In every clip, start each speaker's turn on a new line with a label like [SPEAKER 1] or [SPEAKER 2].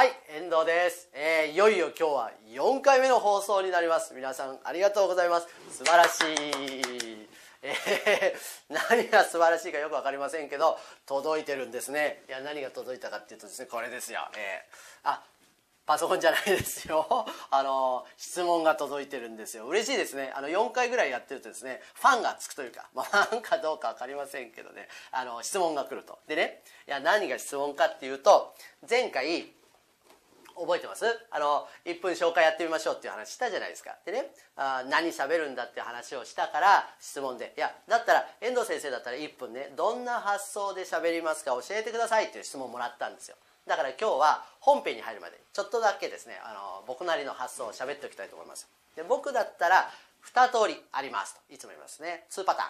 [SPEAKER 1] はい遠藤です、えーいよいよ今日は4回目の放送になります。皆さんありがとうございます。素晴らしい。えー 何が素晴らしいかよく分かりませんけど届いてるんですね。いや何が届いたかっていうとですねこれですよ、えーあパソコンじゃないですよ。あの質問が届いてるんですよ。嬉しいですね。あの4回ぐらいやってるとですねファンがつくというか、まあ、ファンかどうか分かりませんけどね。あの質問が来ると。でねいや何が質問かっていうと前回覚えてます？あの1分紹介やってみましょうっていう話したじゃないですか。でねあ何喋るんだっていう話をしたから質問でいやだったら遠藤先生だったら1分ねどんな発想で喋りますか教えてくださいっていう質問をもらったんですよ。だから今日は本編に入るまでちょっとだけですねあの僕なりの発想を喋っておきたいと思います。で僕だったら2通りありますといつも言いますね。2パターン。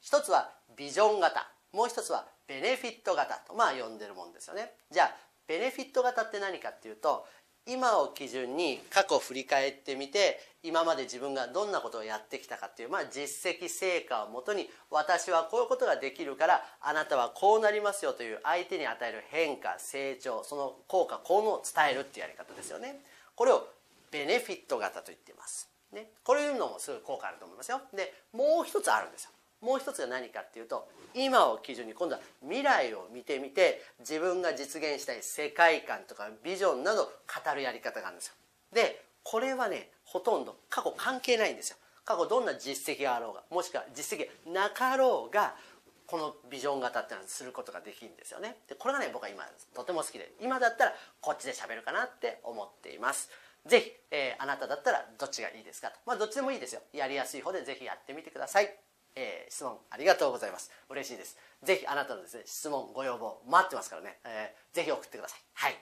[SPEAKER 1] 一つはビジョン型。もう一つはベネフィット型とまあ呼んでるもんですよね。じゃあベネフィット型って何かっていうと今を基準に過去を振り返ってみて今まで自分がどんなことをやってきたかっていう、まあ、実績成果をもとに私はこういうことができるからあなたはこうなりますよという相手に与える変化成長その効果効能を伝えるっていうやり方ですよね。これをベネフィット型と言っています、ね、これいうのもすごい効果あると思いますよ。でもう一つあるんですよ。もう一つが何かっていうと今を基準に今度は未来を見てみて自分が実現したい世界観とかビジョンなど語るやり方があるんですよ。でこれはねほとんど過去関係ないんですよ。過去どんな実績があろうがもしくは実績がなかろうがこのビジョン型ってのはすることができるんですよね。でこれがね僕は今とても好きで今だったらこっちで喋るかなって思っています。ぜひ、えーあなただったらどっちがいいですかと。まあどっちでもいいですよ。やりやすい方でぜひやってみてください。えー質問ありがとうございます。嬉しいです。ぜひあなたのですね質問ご要望待ってますからね、えーぜひ送ってください。はい。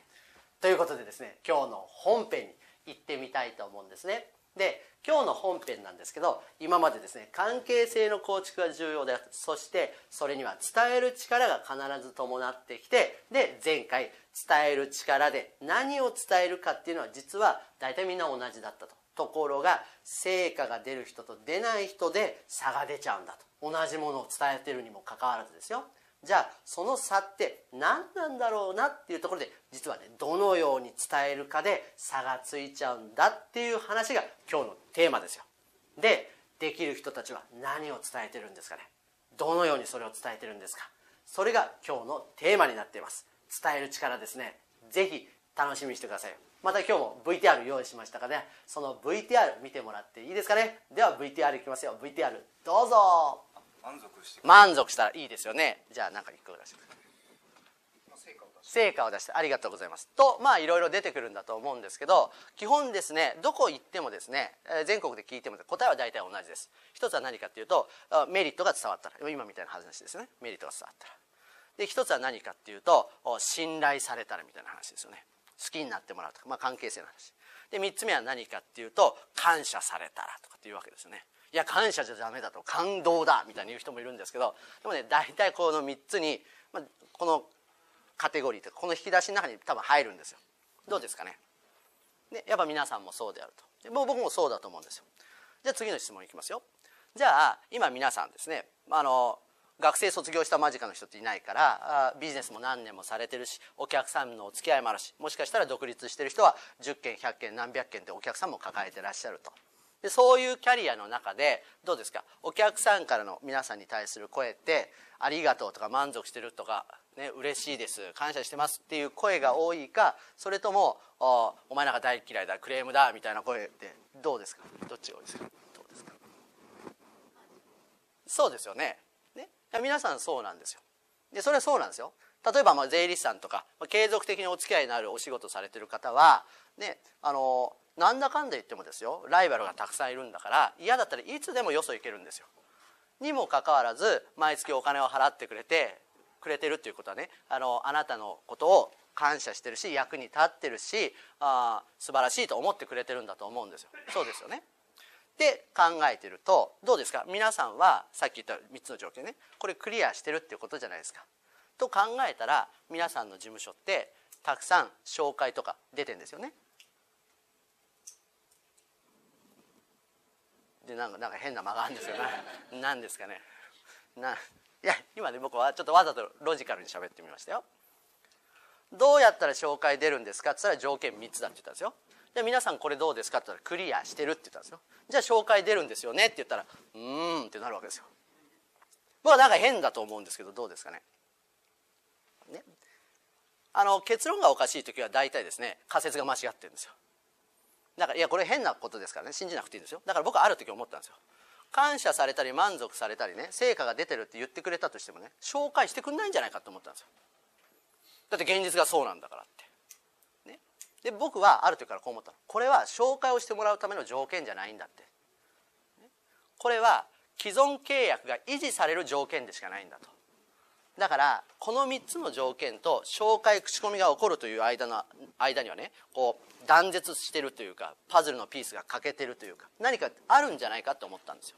[SPEAKER 1] ということでですね今日の本編に行ってみたいと思うんですね。で今日の本編なんですけど今までですね関係性の構築が重要であるそしてそれには伝える力が必ず伴ってきてで前回伝える力で何を伝えるかっていうのは実は大体みんな同じだったと。ところが成果が出る人と出ない人で差が出ちゃうんだと。同じものを伝えてるにもかかわらずですよ。じゃあその差って何なんだろうなっていうところで実はねどのように伝えるかで差がついちゃうんだっていう話が今日のテーマですよ。でできる人たちは何を伝えてるんですかね。どのようにそれを伝えてるんですか。それが今日のテーマになっています。伝える力ですね。ぜひ楽しみにしてください。また今日も VTR 用意しましたからね。その VTR 見てもらっていいですかね。では VTR いきますよ。VTR どうぞ。
[SPEAKER 2] 満足して
[SPEAKER 1] 満足したらいいですよね。じゃあ何か一個出してください
[SPEAKER 2] 成果を出し
[SPEAKER 1] 成果を出してありがとうございます。とまあいろいろ出てくるんだと思うんですけど基本ですねどこ行ってもですねえー全国で聞いても答えは大体同じです。一つは何かっていうとあメリットが伝わったら今みたいな話ですよね。メリットが伝わったら。で一つは何かっていうとお信頼されたらみたいな話ですよね好きになってもらうとか、まあ、関係性の話。で3つ目は何かっていうと感謝されたらとかっていうわけですよね。いや感謝じゃダメだと感動だみたいに言う人もいるんですけどでもね大体この3つに、まあ、このカテゴリーとかこの引き出しの中に多分入るんですよ。どうですかね？でやっぱ皆さんもそうであると。でも僕もそうだと思うんですよ。じゃあ次の質問いきますよ。じゃあ今皆さんですねあの学生卒業した間近の人っていないからビジネスも何年もされてるしお客さんのお付き合いもあるしもしかしたら独立してる人は10件100件何百件ってお客さんも抱えてらっしゃると。でそういうキャリアの中でどうですか？お客さんからの皆さんに対する声って「ありがとう」とか「満足してる」とか「ね、嬉しいです感謝してます」っていう声が多いかそれとも「おお前なんか大嫌いだクレームだ」みたいな声ってどうですか？どっちが多いですか？そうですよね。皆さんそうなんですよ。でそれはそうなんですよ。例えばまあ税理士さんとかま継続的にお付き合いのあるお仕事されてる方はねあのなんだかんだ言ってもですよライバルがたくさんいるんだから嫌だったらいつでもよそ行けるんですよ。にもかかわらず毎月お金を払ってくれてくれてるっていうことはねあのあなたのことを感謝してるし役に立ってるしあー素晴らしいと思ってくれてるんだと思うんですよ。そうですよね。で考えてるとどうですか？皆さんはさっき言った3つの条件ね。これクリアしてるっていうことじゃないですか。と考えたら皆さんの事務所ってたくさん紹介とか出てんですよね。でなんかなんか変な間があるんですよね。何ですかね。ないや今ね僕はちょっとわざとロジカルに喋ってみましたよ。どうやったら紹介出るんですか？って言ったら条件3つだって言ったんですよ。で皆さんこれどうですか？って言ったらクリアしてるって言ったんですよじゃあ紹介出るんですよね？って言ったらうーんってなるわけですよ。僕はなんか変だと思うんですけどどうですかね？ね。あの結論がおかしい時は大体ですね仮説が間違ってるんですよ。だからいやこれ変なことですからね信じなくていいんですよ。だから僕はある時思ったんですよ。感謝されたり満足されたりね成果が出てるって言ってくれたとしてもね紹介してくんないんじゃないかと思ったんですよ。だって現実がそうなんだからって。で僕はある時からこう思ったこれは紹介をしてもらうための条件じゃないんだって。これは既存契約が維持される条件でしかないんだと。だからこの3つの条件と紹介口コミが起こるという間の間にはねこう断絶してるというかパズルのピースが欠けてるというか何かあるんじゃないかと思ったんですよ。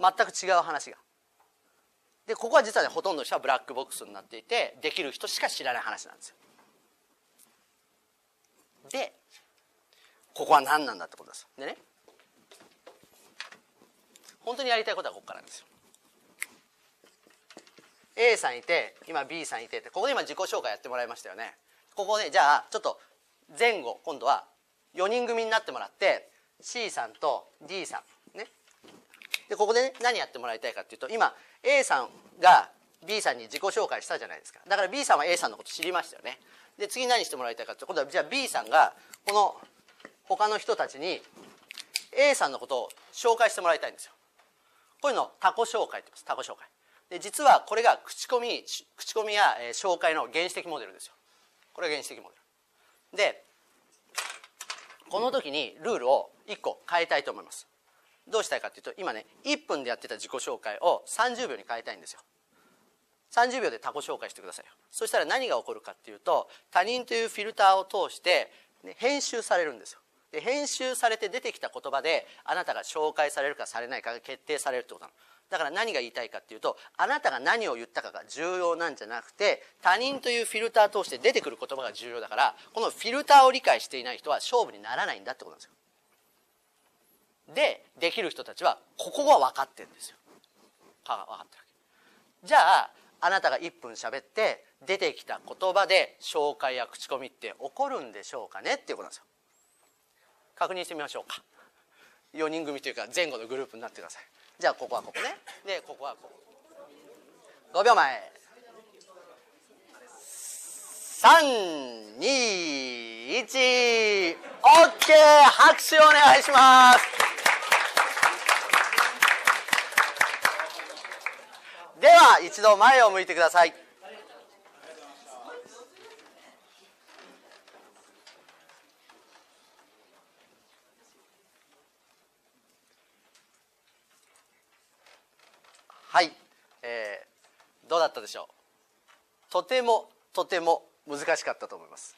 [SPEAKER 1] 全く違う話が。でここは実はねほとんどの人はブラックボックスになっていてできる人しか知らない話なんですよ。でここは何なんだってことです。でね。本当にやりたいことはここからなんですよ。A さんいて今 B さんいてってここで今自己紹介やってもらいましたよね。ここでじゃあちょっと前後今度は4人組になってもらって C さんと D さんね。でここで、ね、何やってもらいたいかっていうと今 A さんが B さんに自己紹介したじゃないですか。だから B さんは A さんのこと知りましたよねで次何してもらいたいかって今度はじゃあ B さんがこの他の人たちに A さんのことを紹介してもらいたいんですよ。こういうのをタコ紹介って言いますタコ紹介。で実はこれが口コミ口コミや、え、紹介の原始的モデルですよ。これが原始的モデル。でこの時にルールを1個変えたいと思います。どうしたいかっていうと今ね1分でやってた自己紹介を30秒に変えたいんですよ。30秒でタコ紹介してくださいよ。そしたら何が起こるかっていうと他人というフィルターを通して、ね、編集されるんですよ。で編集されて出てきた言葉であなたが紹介されるかされないかが決定されるってことなの。だから何が言いたいかっていうとあなたが何を言ったかが重要なんじゃなくて他人というフィルター通して出てくる言葉が重要だからこのフィルターを理解していない人は勝負にならないんだってことなんですよ。でできる人たちはここは分かってるんですよ。分かってるわけ。じゃああなたが1分喋って出てきた言葉で紹介や口コミって起こるんでしょうかねっていうことなんですよ。確認してみましょうか。4人組というか前後のグループになってください。じゃあここはここね。でここはここ。5秒前。321 OK 拍手お願いしますでは一度前を向いてください。はい、えー、どうだったでしょう？とてもとても難しかったと思います。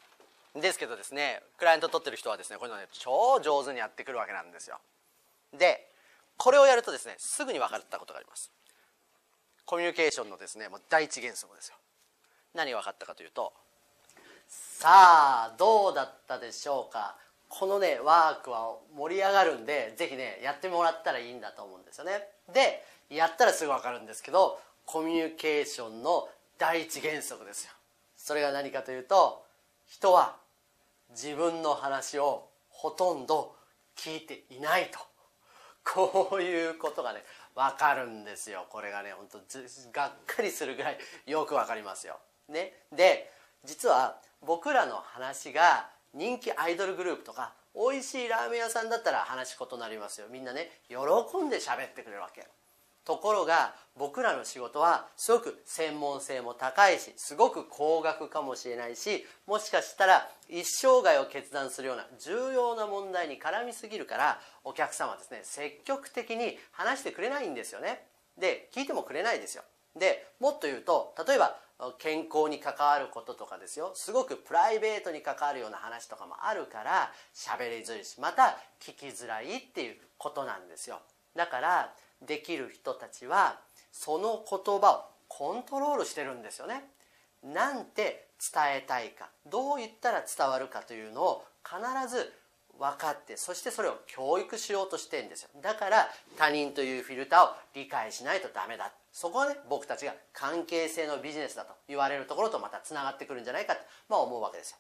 [SPEAKER 1] ですけどですねクライアント取ってる人はですねこういうのね超上手にやってくるわけなんですよ。でこれをやるとですねすぐに分かったことがあります。コミュニケーションのですねもう第一原則ですよ。何が分かったかというとさあどうだったでしょうか？このねワークは盛り上がるんでぜひねやってもらったらいいんだと思うんですよね。でやったらすぐ分かるんですけどコミュニケーションの第一原則ですよ。それが何かというと人は自分の話をほとんど聞いていないと。こういうことがね分かるんですよ。これがねほんとがっかりするぐらいよく分かりますよ。ね、で実は僕らの話が人気アイドルグループとか美味しいラーメン屋さんだったら話異なりますよ。みんなね喜んで喋ってくれるわけ。ところが僕らの仕事はすごく専門性も高いしすごく高額かもしれないしもしかしたら一生涯を決断するような重要な問題に絡みすぎるからお客様はですね積極的に話してくれないんですよね。で聞いてもくれないですよ。でもっと言うと例えば健康に関わることとかですよ。すごくプライベートに関わるような話とかもあるから喋りづらいしまた聞きづらいっていうことなんですよ。だからできる人たちはその言葉をコントロールしてるんですよね。なんて伝えたいかどう言ったら伝わるかというのを必ず分かってそしてそれを教育しようとしてんですよ。だから他人というフィルターを理解しないとダメだ。そこはね僕たちが関係性のビジネスだと言われるところとまたつながってくるんじゃないかと、まあ、思うわけですよ。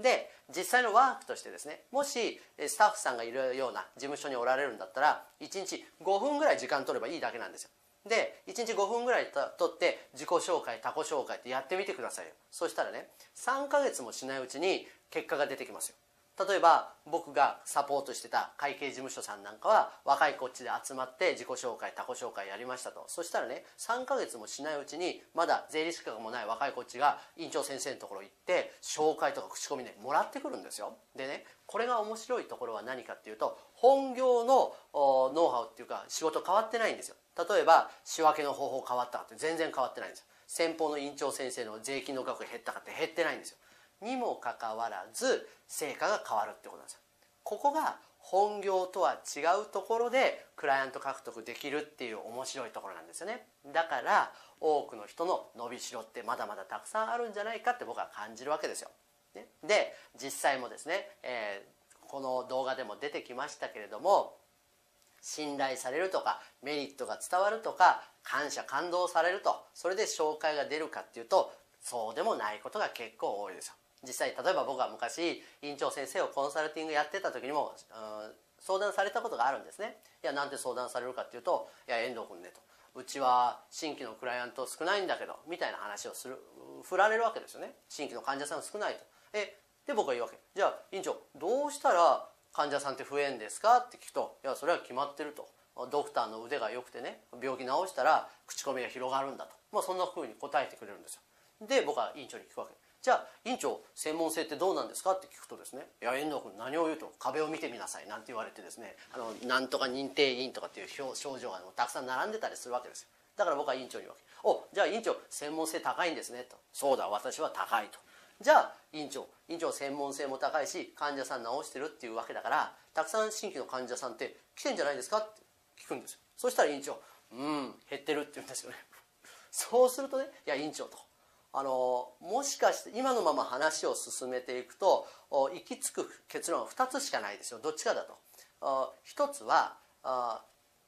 [SPEAKER 1] で実際のワークとしてですねもしスタッフさんがいるような事務所におられるんだったら1日5分ぐらい時間取ればいいだけなんですよ。で1日5分ぐらい取って自己紹介他己紹介ってやってみてくださいよ。そしたらね3ヶ月もしないうちに結果が出てきますよ。例えば僕がサポートしてた会計事務所さんなんかは若いこっちで集まって自己紹介他己紹介やりましたと。そしたらね3ヶ月もしないうちにまだ税理士資格もない若いこっちが院長先生のところ行って紹介とか口コミねもらってくるんですよ。でねこれが面白いところは何かっていうと本業のノウハウっていうか仕事変わってないんですよ。例えば仕分けの方法変わったかって全然変わってないんですよ。先方の院長先生の税金の額減ったかって減ってないんですよ。にもかかわらず成果が変わるってことなんですよ。ここが本業とは違うところでクライアント獲得できるっていう面白いところなんですよね。だから多くの人の伸びしろってまだまだたくさんあるんじゃないかって僕は感じるわけですよ。で実際もですね、えー、この動画でも出てきましたけれども信頼されるとかメリットが伝わるとか感謝感動されるとそれで紹介が出るかっていうとそうでもないことが結構多いですよ。実際例えば僕は昔院長先生をコンサルティングやってた時にも、うん、相談されたことがあるんですね。いやなんで相談されるかっていうと「いや遠藤君ね」と「うちは新規のクライアント少ないんだけど」みたいな話をする振られるわけですよね。新規の患者さん少ないと。えで僕は言うわけ。じゃあ院長どうしたら患者さんって増えんですかって聞くといやそれは決まってると。ドクターの腕が良くてね病気治したら口コミが広がるんだと、まあ、そんなふうに答えてくれるんですよ。で僕は院長に聞くわけ。じゃあ院長専門性ってどうなんですか？って聞くとですね「いや遠藤君何を言うと壁を見てみなさい」なんて言われてですねあのなんとか認定員とかっていう症状がたくさん並んでたりするわけですよ。だから僕は院長に言うわけ「おじゃあ院長専門性高いんですね」と「そうだ私は高い」と。じゃあ院長院長専門性も高いし患者さん治してるっていうわけだからたくさん新規の患者さんって来てんじゃないですか？って聞くんですよ。そしたら院長「うん減ってる」って言うんですよね。そうするとね「いや院長」と。あのもしかして今のまま話を進めていくと行き着く結論は2つしかないですよ。どっちかだと。1つは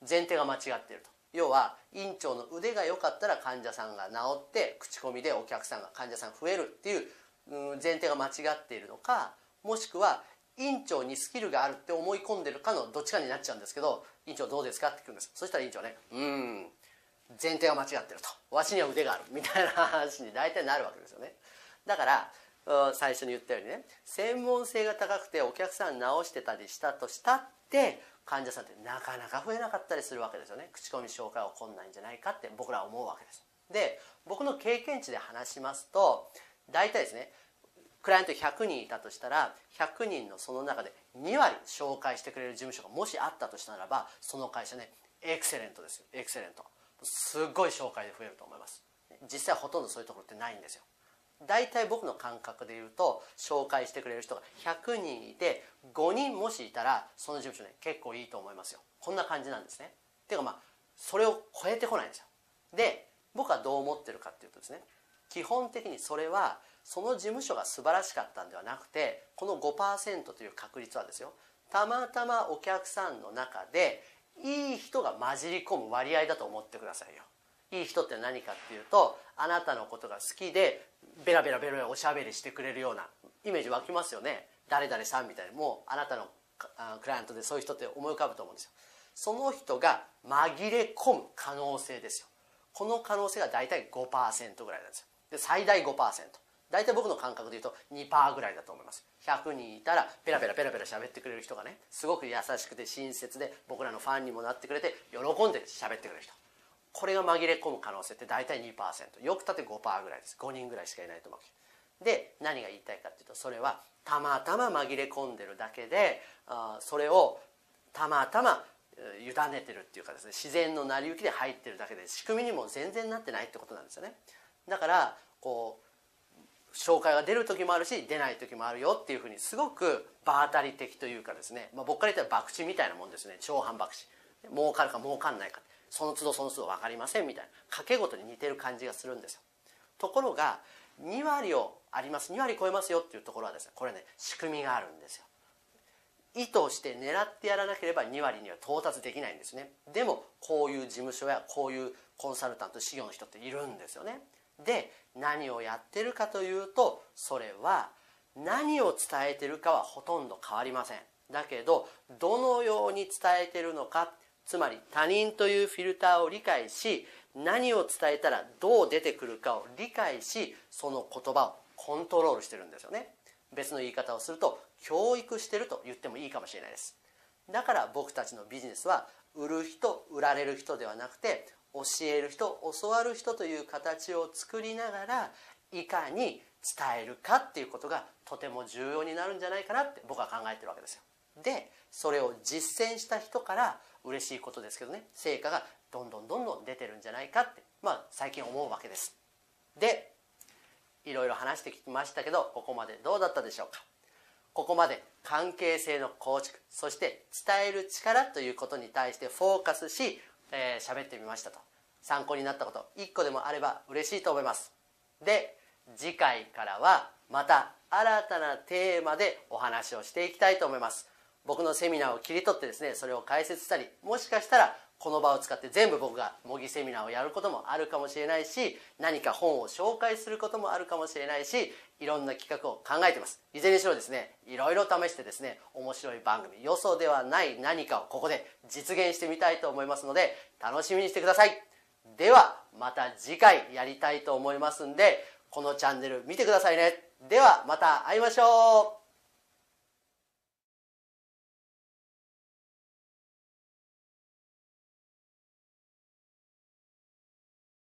[SPEAKER 1] 前提が間違っていると。要は院長の腕が良かったら患者さんが治って口コミでお客さんが患者さん増えるっていう前提が間違っているのかもしくは院長にスキルがあるって思い込んでるかのどっちかになっちゃうんですけど院長どうですかって聞くんです。そしたら院長ねうん。前提が間違ってると。わしには腕がある。みたいな話に大体なるわけですよね。だから最初に言ったようにね専門性が高くてお客さん直してたりしたとしたって患者さんってなかなか増えなかったりするわけですよね。口コミ紹介は困難じゃないかって僕らは思うわけです。で僕の経験値で話しますと大体ですねクライアント100人いたとしたら100人のその中で2割紹介してくれる事務所がもしあったとしたならばその会社ねエクセレントですよ。エクセレント。すごい紹介で増えると思います。実際ほとんどそういうところってないんですよ。大体僕の感覚で言うと紹介してくれる人が100人いて5人もしいたらその事務所ね結構いいと思いますよ。こんな感じなんですね。っていうかまあそれを超えてこないんですよ。で僕はどう思ってるかっていうとですね基本的にそれはその事務所が素晴らしかったんではなくてこの5%という確率はですよたまたまお客さんの中でいい人が混じり込む割合だと思ってくださいよ。いい人って何かっていうとあなたのことが好きでベラベラベラおしゃべりしてくれるようなイメージ湧きますよね。誰々さんみたいに。もうあなたのクライアントでそういう人って思い浮かぶと思うんですよ。その人が紛れ込む可能性ですよ。この可能性が大体5%ぐらいなんですよ。で最大5%大体僕の感覚で言うと2%ぐらいだと思います。100人いたらペラペラペラペラ喋ってくれる人がねすごく優しくて親切で僕らのファンにもなってくれて喜んで喋ってくれる人。これが紛れ込む可能性って大体2%よくたって5%ぐらいです。5人ぐらいしかいないと思う。で何が言いたいかっていうとそれはたまたま紛れ込んでるだけであそれをたまたま委ねてるっていうかですね自然の成り行きで入ってるだけで仕組みにも全然なってないってことなんですよね。だからこう紹介が出る時もあるし出ない時もあるよっていうふうにすごく場当たり的というかですね、まあ、僕から言ったら博打みたいなもんですね。超反博打。儲かるか儲かんないか。その都度その都度分かりませんみたいな。賭け事に似てる感じがするんですよ。ところが2割をあります。2割超えますよっていうところはですねこれね仕組みがあるんですよ。意図して狙ってやらなければ2割には到達できないんですね。でもこういう事務所やこういうコンサルタント事業の人っているんですよね。で何をやってるかというとそれは何を伝えてるかはほとんど変わりません。だけどどのように伝えてるのかつまり他人というフィルターを理解し何を伝えたらどう出てくるかを理解しその言葉をコントロールしてるんですよね。別の言い方をすると教育してると言ってもいいかもしれないです。だから僕たちのビジネスは売る人売られる人ではなくて教える人教わる人という形を作りながらいかに伝えるかっていうことがとても重要になるんじゃないかなって僕は考えてるわけですよ。でそれを実践した人から嬉しいことですけどね成果がどんどんどんどん出てるんじゃないかってまあ最近思うわけです。でいろいろ話してきましたけどここまでどうだったでしょうか？ここまで関係性の構築そして伝える力ということに対してフォーカスし、えー、ってみましたと。参考になったこと1個でもあれば嬉しいと思います。で次回からはまた新たなテーマでお話をしていきたいと思います。僕のセミナーを切り取ってですねそれを解説したりもしかしたらこの場を使って全部僕が模擬セミナーをやることもあるかもしれないし何か本を紹介することもあるかもしれないしいろんな企画を考えてます。いずれにしろですねいろいろ試してですね面白い番組予想ではない何かをここで実現してみたいと思いますので楽しみにしてください。ではまた次回やりたいと思いますんでこのチャンネル見てくださいね。ではまた会いましょう。